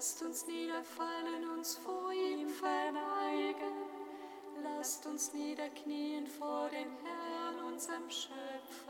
Lasst uns niederfallen, uns vor ihm verneigen. Lasst uns niederknien vor dem Herrn, unserem Schöpfer.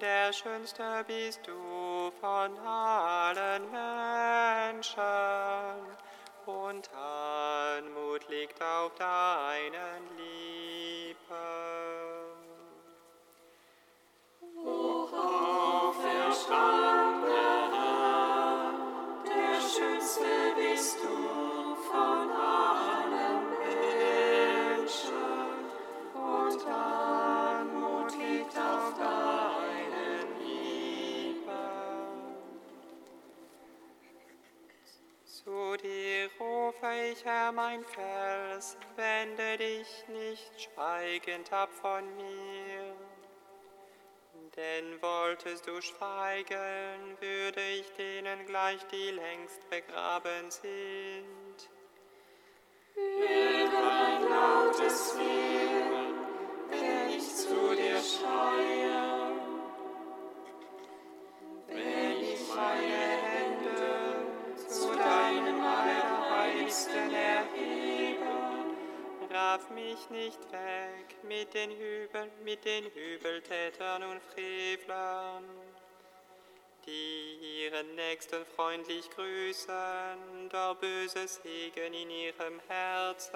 der Schönste bist du von allen Menschen, und Anmut liegt auf deinen Lieben. Hoch auferstanden, Herr, der Schönste bist du von allen Menschen, und Anmut rufe ich, Herr, mein Fels, wende dich nicht schweigend ab von mir. Denn wolltest du schweigen, würde ich denen gleich, die längst begraben sind. Höre ein lautes Flehen, wenn ich zu dir schreie. Wenn ich meine Allerheiligsten erhebe, Raff mich nicht weg mit den, Übel, mit den Übeltätern und Frevlern, die ihren Nächsten freundlich grüßen, doch böses Segen in ihrem Herzen.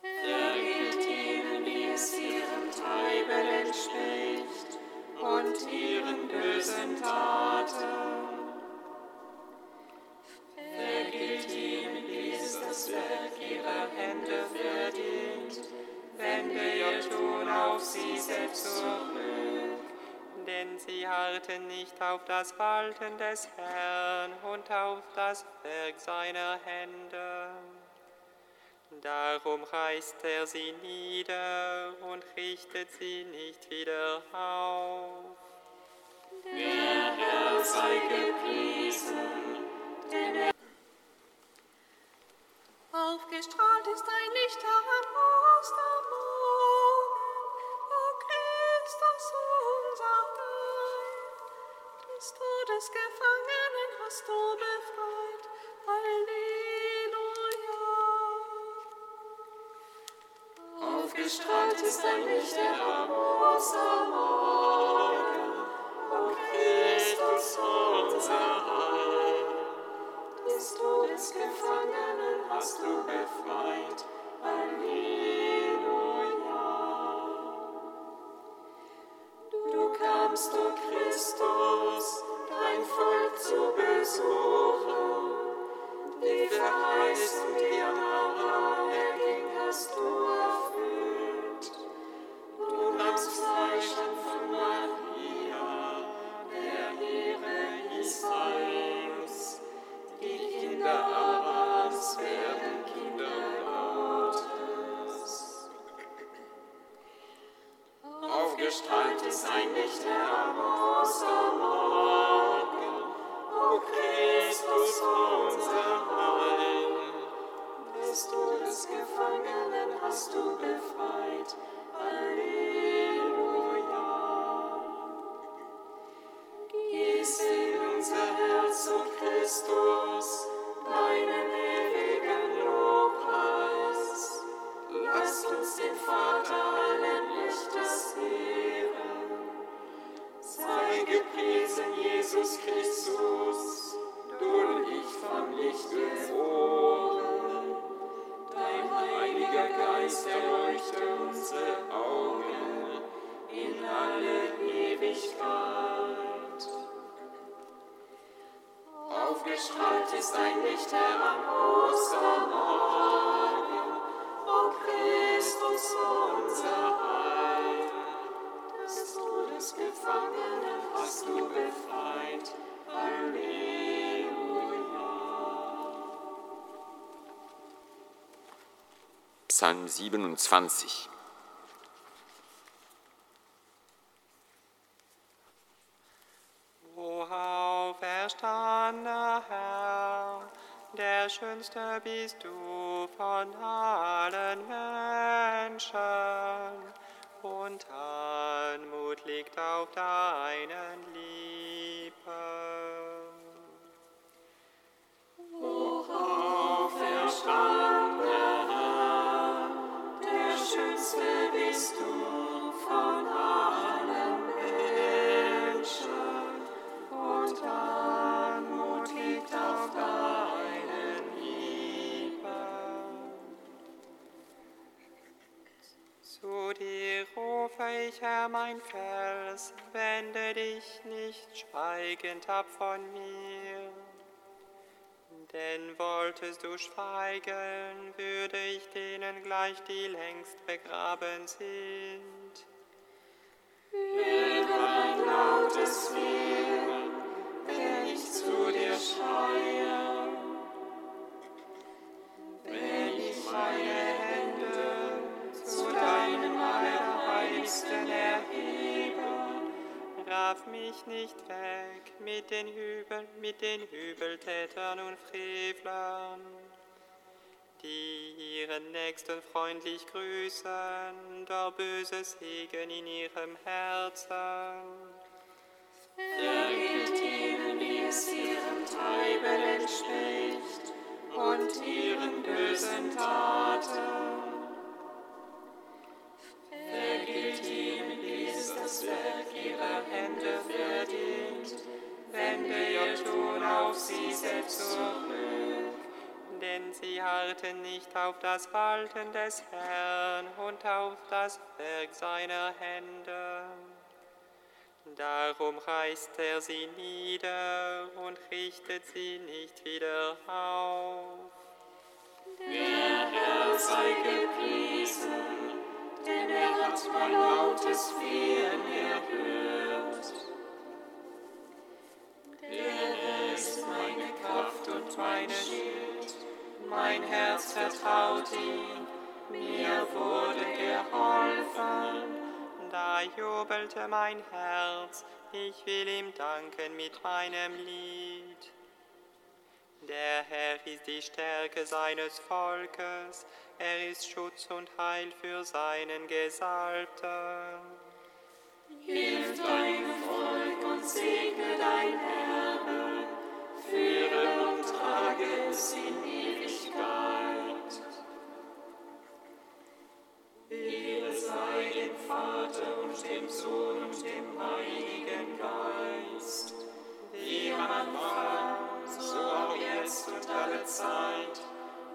vergilt ihnen, wie es ihrem Treiben entspricht, und ihren bösen Taten. Das Werk ihrer Hände verdient, wende ihr Tun auf sie selbst zurück. Denn sie harrten nicht auf das Walten des Herrn und auf das Werk seiner Hände. Darum reißt er sie nieder und richtet sie nicht wieder auf. Der Herr sei gepriesen, denn er Aufgestrahlt ist ein Licht am Ostermorgen, o Christus unser Heil. Des Todes Gefangenen hast du befreit, Halleluja. aufgestrahlt ist ein Licht am Ostermorgen, o Christus unser Heil. Des Todes Gefangenen hast du befreit, Halleluja. Ewigkeit. Aufgestrahlt ist ein Licht am Ostermorgen, o Christus unser Heil. Des Todes Gefangenen hast du befreit, Halleluja. Psalm 27. O auferstandener Herr, der schönste bist du von allen Menschen, und Anmut liegt auf deinen Lippen. Auferstandener Herr, der schönste bist du ich, Herr, mein Fels, wende dich nicht schweigend ab von mir. Denn wolltest du schweigen, würde ich denen gleich, die längst begraben sind. Höre ein lautes Flehen, wenn ich zu dir schreie. Mich nicht weg mit den, Übel, mit den Übeltätern und Frevlern, die ihren Nächsten freundlich grüßen, doch böse Segen in ihrem Herzen. Vergilt ihnen, wie es ihrem Treiben entspricht, und ihren bösen Taten. Vergilt ihnen, wie es das Werk ihrer Hände verdient, wende ihr Tun auf sie selbst zurück. Denn sie harrten nicht auf das Walten des Herrn und auf das Werk seiner Hände. Darum reißt er sie nieder und richtet sie nicht wieder auf. Der Herr sei gepriesen, denn er hat mein lautes Flehen erhört. Kraft und mein Schild, mein Herz vertraut ihm, mir wurde geholfen. Da jubelte mein Herz, ich will ihm danken mit meinem Lied. Der Herr ist die Stärke seines Volkes, er ist Schutz und Heil für seinen Gesalbten. Hilf deinem Volk und segne dein Erbe, Zeit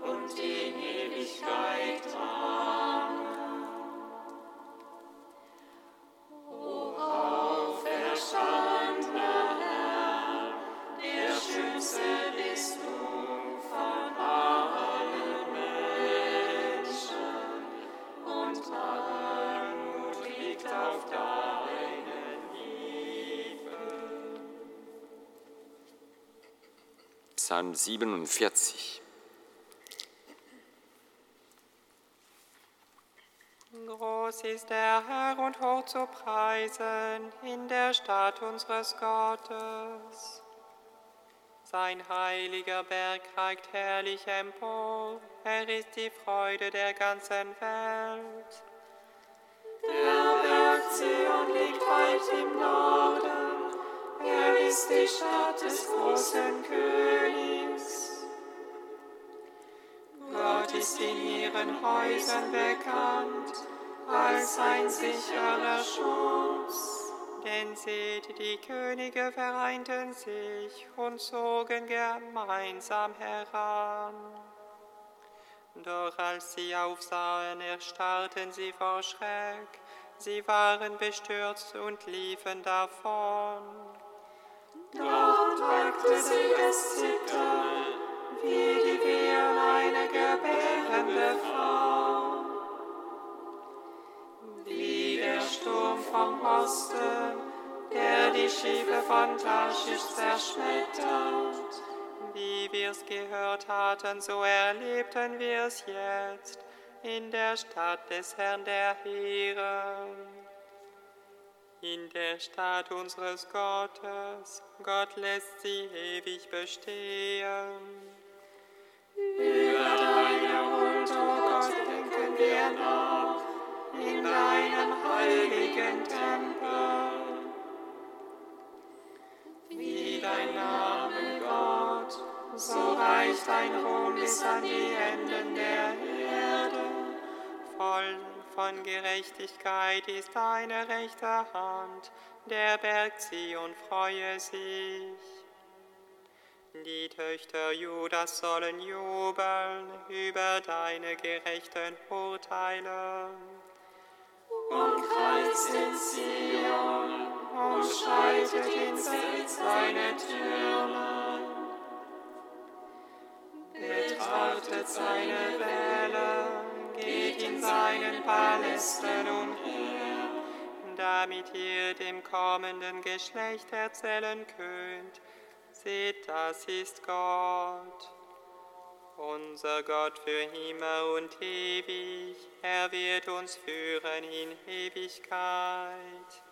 und in Ewigkeit. Amen. Psalm 47. Groß ist der Herr und hoch zu preisen in der Stadt unseres Gottes. Sein heiliger Berg ragt herrlich empor, er ist die Freude der ganzen Welt. Der Berg Zion liegt weit im Norden, ist die Stadt des großen Königs. Gott ist in ihren Häusern bekannt als ein sicherer Schutz. Denn seht, die Könige vereinten sich und zogen gemeinsam heran. Doch als sie aufsahen, erstarrten sie vor Schreck, sie waren bestürzt und liefen davon. Dort merkte sie es zittern, wie die Wehen einer gebärende Frau. Wie der Sturm vom Osten, der die Schiffe von Tarschisch zerschmettert. Wie wir's gehört hatten, so erlebten wir's jetzt in der Stadt des Herrn der Heere. In der Stadt unseres Gottes, Gott lässt sie ewig bestehen. Über deine Huld, o Gott, denken wir nach, in deinem heiligen Tempel. Von Gerechtigkeit ist deine rechte Hand, der Berg Zion freue sich. Die Töchter Judas sollen jubeln über deine gerechten Urteile. Umkreist in Zion und schreitet in seine Türme. Betrachtet seine Wähler, geht in seinen Palästen umher, damit ihr dem kommenden Geschlecht erzählen könnt, seht, das ist Gott. Unser Gott für immer und ewig, er wird uns führen in Ewigkeit.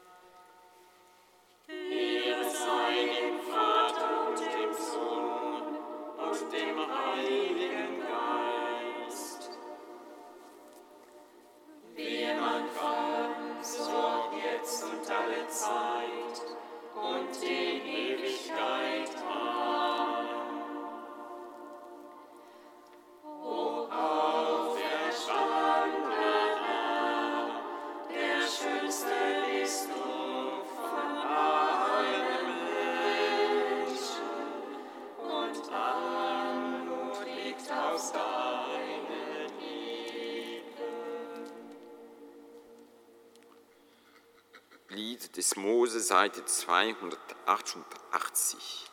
Mose, Seite 288.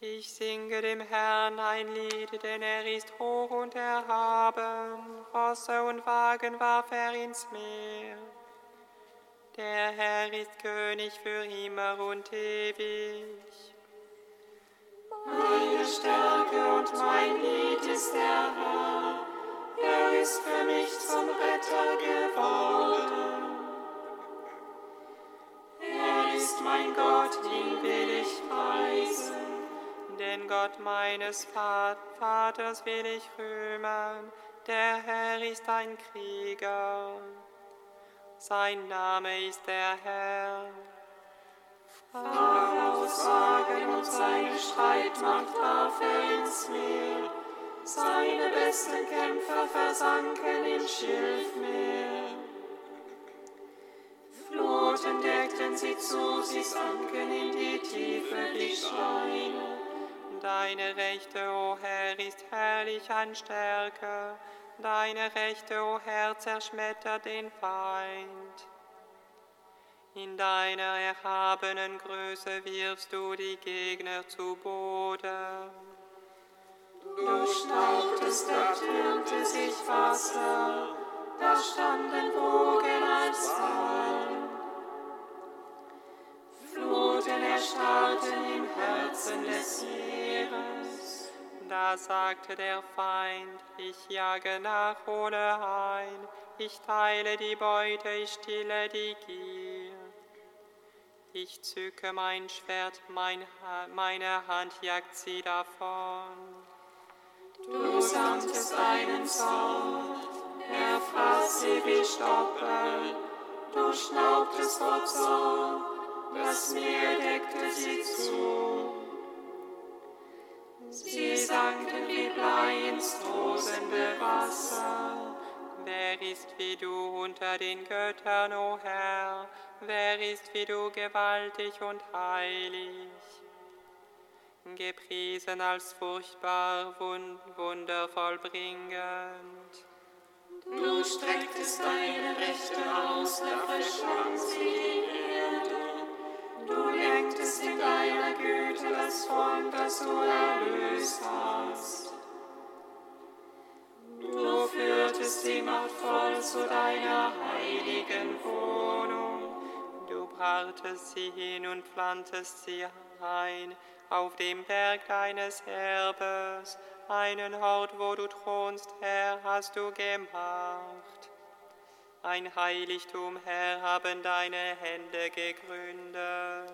Ich singe dem Herrn ein Lied, denn er ist hoch und erhaben. Rosse und Wagen warf er ins Meer. Der Herr ist König für immer und ewig. Meine Stärke und mein Lied ist der Herr. Ist für mich zum Retter geworden. Er ist mein Gott, ihn will ich preisen. Den Gott meines Vaters will ich rühmen. Der Herr ist ein Krieger. Sein Name ist der Herr. Pharaos Wagen und seine Streitmacht warf er ins Meer. Seine besten Kämpfer versanken im Schilfmeer. Floten deckten sie zu, sie sanken in die Tiefe wie Steine. Deine Rechte, o Herr, ist herrlich an Stärke. Deine Rechte, o Herr, zerschmettert den Feind. In deiner erhabenen Größe wirfst du die Gegner zu Boden. Du schnaubtest, da sich Wasser, da standen Wogen als Wein. Fluten erstarrten im Herzen des Meeres. Da sagte der Feind, ich jage nach ohne ein, ich teile die Beute, ich stille die Gier. Ich zücke mein Schwert, mein, meine Hand jagt sie davon. Du sandtest deinen Zorn, er fraß sie wie Stoppel. Du schnaubtest vor Zorn, das Meer deckte sie zu. Sie sanken wie Blei ins tosende Wasser. Wer ist wie du unter den Göttern, o Herr? Wer ist wie du gewaltig und heilig? Gepriesen als furchtbar, wund wundervoll bringend. Du strecktest deine Rechte aus, da verschwand sie die Erde. Du lenktest in deiner Güte das Volk, das du erlöst hast. Du führtest sie machtvoll zu deiner heiligen Wohnung. Du brachtest sie hin und pflanzest sie ein auf dem Berg deines Erbes. Einen Hort, wo du thronst, Herr, hast du gemacht. Ein Heiligtum, Herr, haben deine Hände gegründet.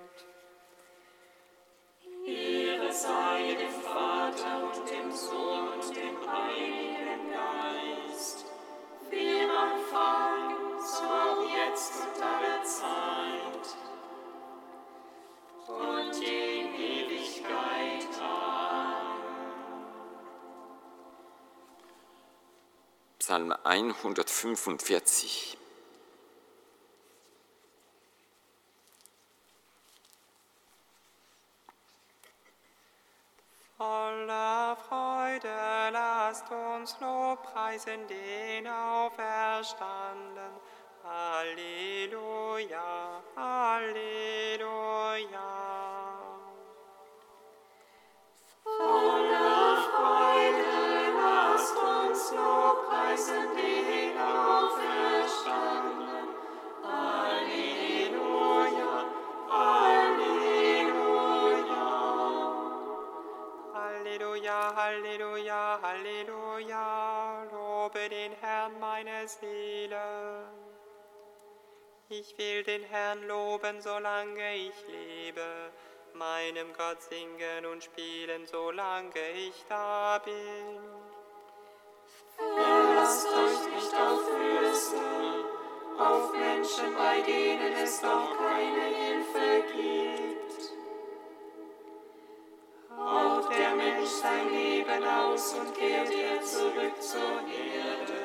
Ehre sei dem Vater und dem Sohn und dem Heiligen Geist, wie am Anfang, so auch jetzt und alle Zeit und in Ewigkeit. Psalm 145. Voller Freude lasst uns Lobpreisen den Auferstanden. Halleluja, Halleluja. Seele. Ich will den Herrn loben, solange ich lebe, meinem Gott singen und spielen, solange ich da bin. Verlasst euch nicht auf Fürsten, auf Menschen, bei denen es doch keine Hilfe gibt. Haucht der Mensch sein Leben aus und kehrt er zurück zur Erde,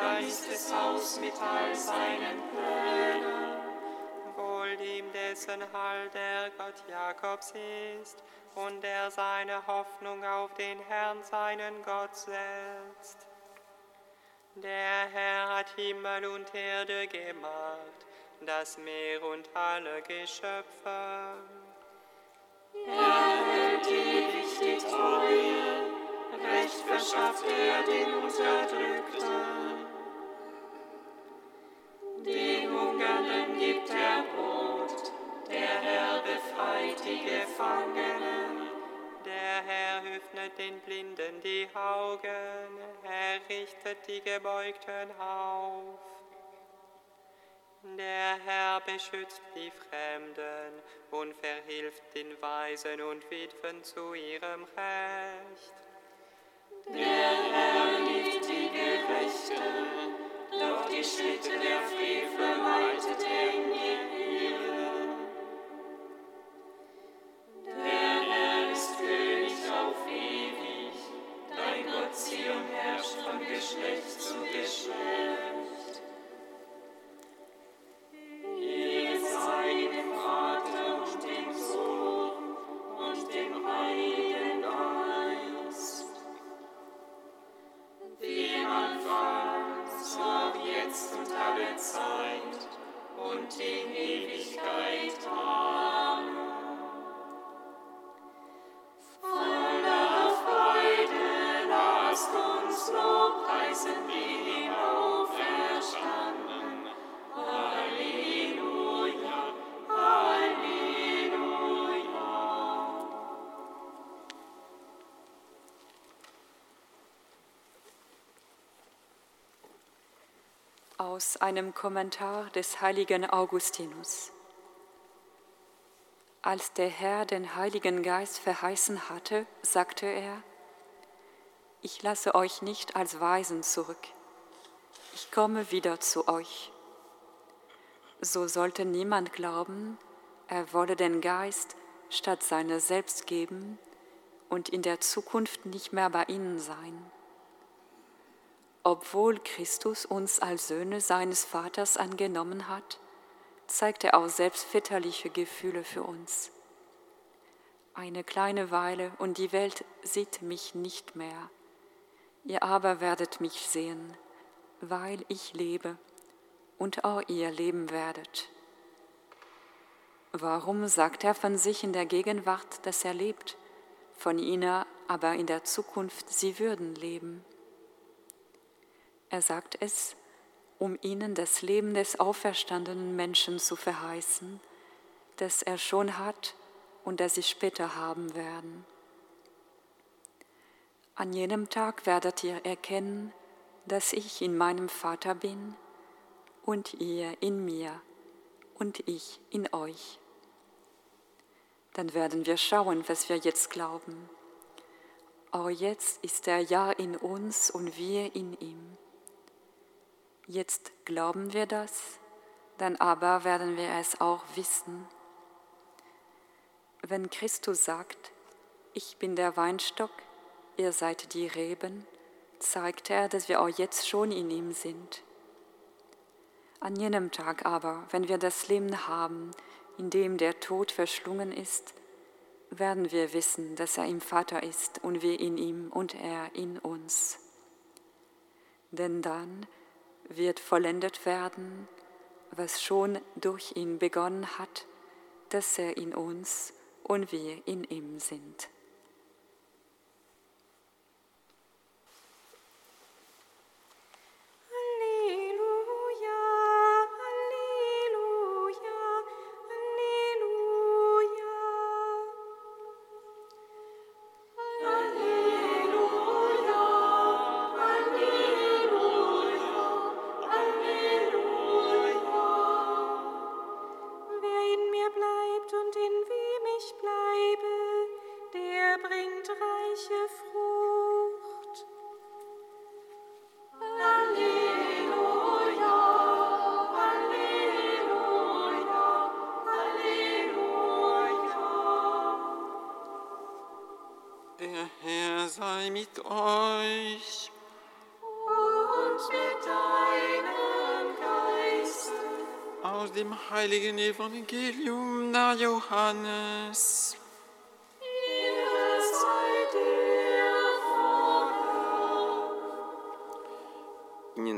dann ist es aus mit all seinen Plänen. Wohl ihm, dessen Heil der Gott Jakobs ist und der seine Hoffnung auf den Herrn, seinen Gott setzt. Der Herr hat Himmel und Erde gemacht, das Meer und alle Geschöpfe. Er hält ewig die Treue, Recht verschafft er den Unterdrückten. Den Hungernden gibt er Brot, der Herr befreit die Gefangenen. Der Herr öffnet den Blinden die Augen, er richtet die Gebeugten auf. Der Herr beschützt die Fremden und verhilft den Weisen und Witwen zu ihrem Recht. Der Herr die Schritte der Frevel leitet er in die Irre. Der Herr ist König auf ewig, dein Gott Zion herrscht von Geschlecht zu Geschlecht. Aus einem Kommentar des heiligen Augustinus. Als der Herr den Heiligen Geist verheißen hatte, sagte er, ich lasse euch nicht als Weisen zurück, ich komme wieder zu euch. So sollte niemand glauben, er wolle den Geist statt seiner selbst geben und in der Zukunft nicht mehr bei ihnen sein. Obwohl Christus uns als Söhne seines Vaters angenommen hat, zeigt er auch selbst väterliche Gefühle für uns. Eine kleine Weile und die Welt sieht mich nicht mehr. Ihr aber werdet mich sehen, weil ich lebe und auch ihr leben werdet. Warum sagt er von sich in der Gegenwart, dass er lebt, von ihnen aber in der Zukunft sie würden leben? Er sagt es, um ihnen das Leben des auferstandenen Menschen zu verheißen, das er schon hat und das sie später haben werden. An jenem Tag werdet ihr erkennen, dass ich in meinem Vater bin und ihr in mir und ich in euch. Dann werden wir schauen, was wir jetzt glauben. Auch jetzt ist er ja in uns und wir in ihm. Jetzt glauben wir das, dann aber werden wir es auch wissen. Wenn Christus sagt, ich bin der Weinstock, ihr seid die Reben, zeigt er, dass wir auch jetzt schon in ihm sind. An jenem Tag aber, wenn wir das Leben haben, in dem der Tod verschlungen ist, werden wir wissen, dass er im Vater ist und wir in ihm und er in uns. Denn dann wird vollendet werden, was schon durch ihn begonnen hat, dass er in uns und wir in ihm sind. Bringt reiche Frucht. Der Herr sei mit euch. Und mit deinem Geiste. Aus dem heiligen Evangelium nach Johannes.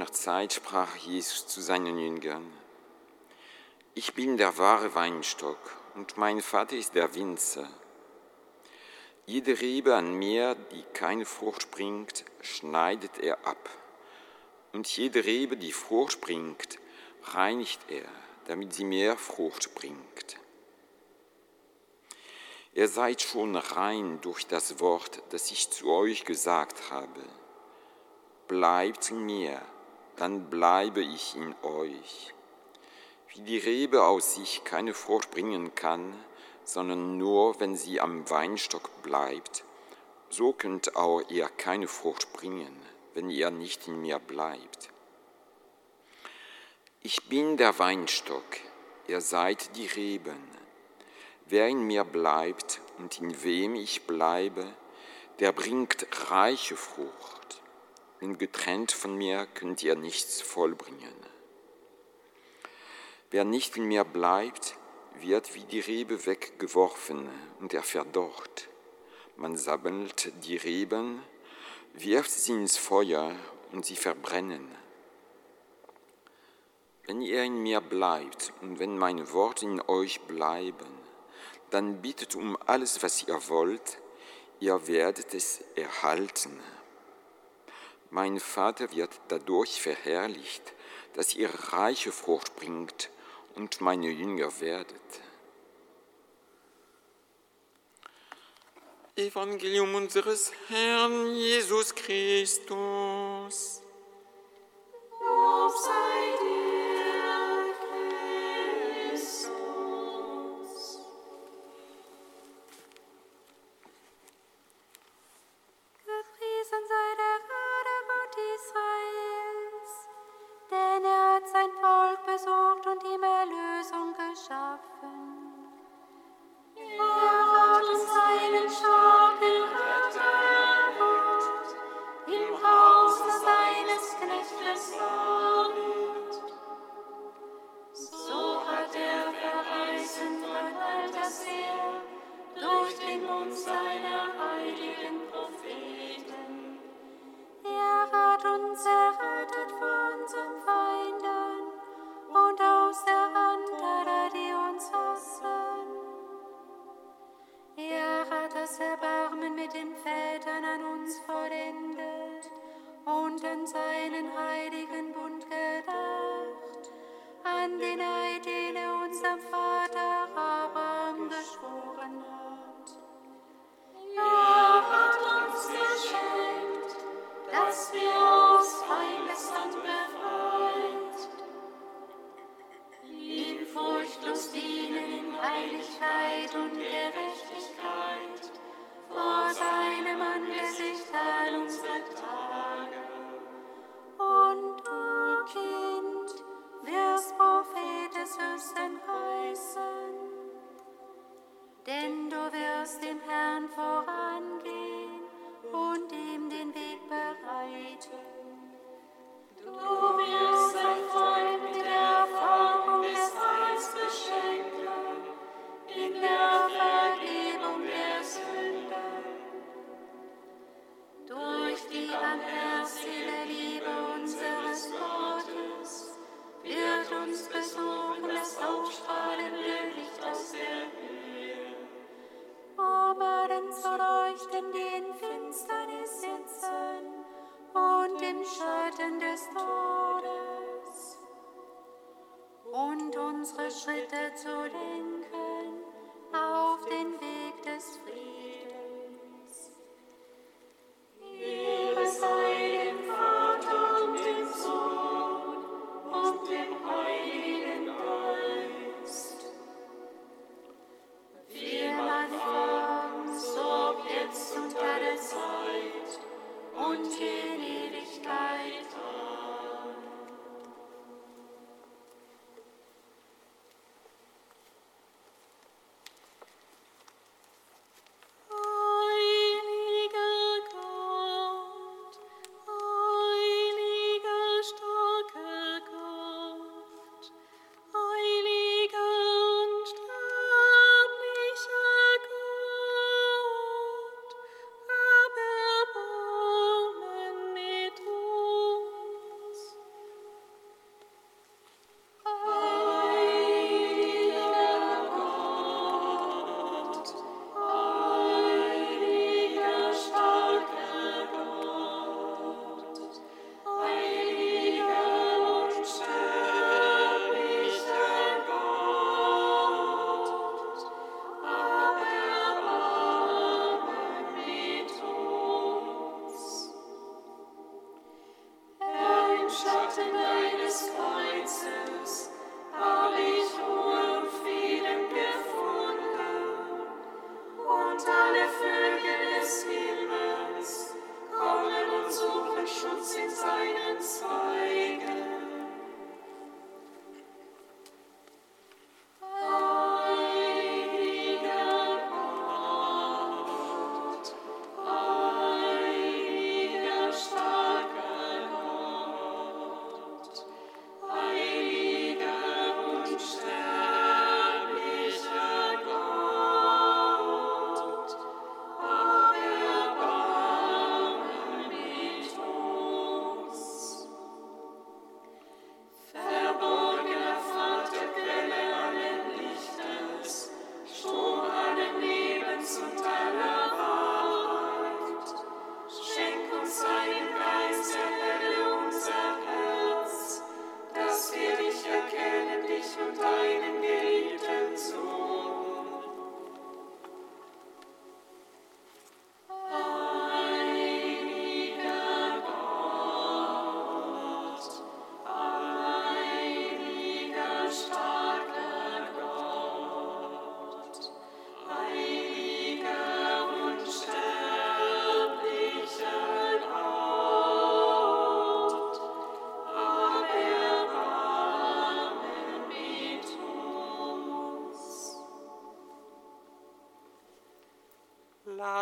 Jener Zeit sprach Jesus zu seinen Jüngern, ich bin der wahre Weinstock und mein Vater ist der Winzer. Jede Rebe an mir, die keine Frucht bringt, schneidet er ab. Und jede Rebe, die Frucht bringt, reinigt er, damit sie mehr Frucht bringt. Ihr seid schon rein durch das Wort, das ich zu euch gesagt habe. Bleibt in mir, dann bleibe ich in euch. Wie die Rebe aus sich keine Frucht bringen kann, sondern nur, wenn sie am Weinstock bleibt, so könnt auch ihr keine Frucht bringen, wenn ihr nicht in mir bleibt. Ich bin der Weinstock, ihr seid die Reben. Wer in mir bleibt und in wem ich bleibe, der bringt reiche Frucht. Denn getrennt von mir könnt ihr nichts vollbringen. Wer nicht in mir bleibt, wird wie die Rebe weggeworfen und er verdorrt. Man sammelt die Reben, wirft sie ins Feuer und sie verbrennen. Wenn ihr in mir bleibt und wenn meine Worte in euch bleiben, dann bittet um alles, was ihr wollt, ihr werdet es erhalten. Mein Vater wird dadurch verherrlicht, dass ihr reiche Frucht bringt und meine Jünger werdet. Evangelium unseres Herrn Jesus Christus. Lob sei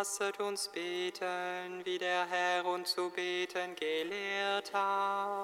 Lasset uns beten, wie der Herr uns zu beten gelehrt hat.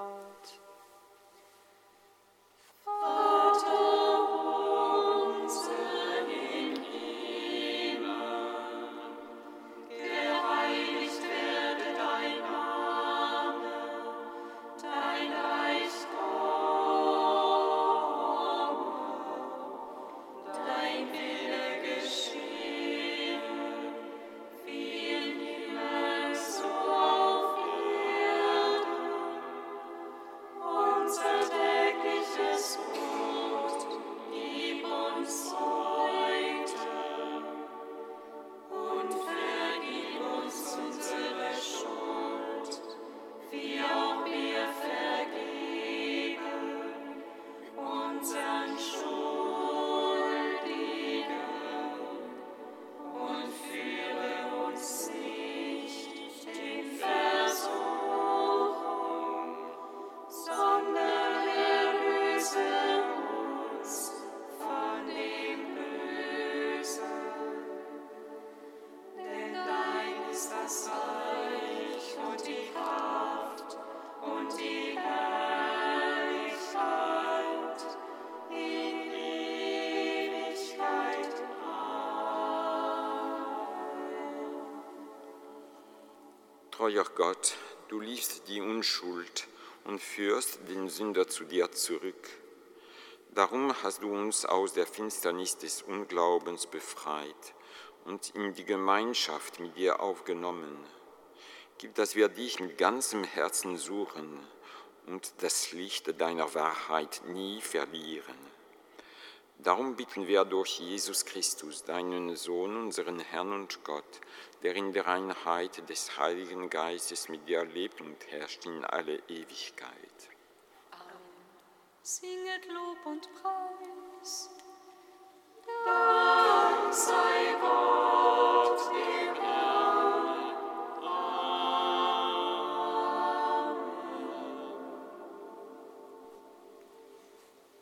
Treuer Gott, du liebst die Unschuld und führst den Sünder zu dir zurück. Darum hast du uns aus der Finsternis des Unglaubens befreit und in die Gemeinschaft mit dir aufgenommen. Gib, dass wir dich mit ganzem Herzen suchen und das Licht deiner Wahrheit nie verlieren. Darum bitten wir durch Jesus Christus, deinen Sohn, unseren Herrn und Gott, der in der Einheit des Heiligen Geistes mit dir lebt und herrscht in alle Ewigkeit. Singet Lob und Preis. Dank sei Gott.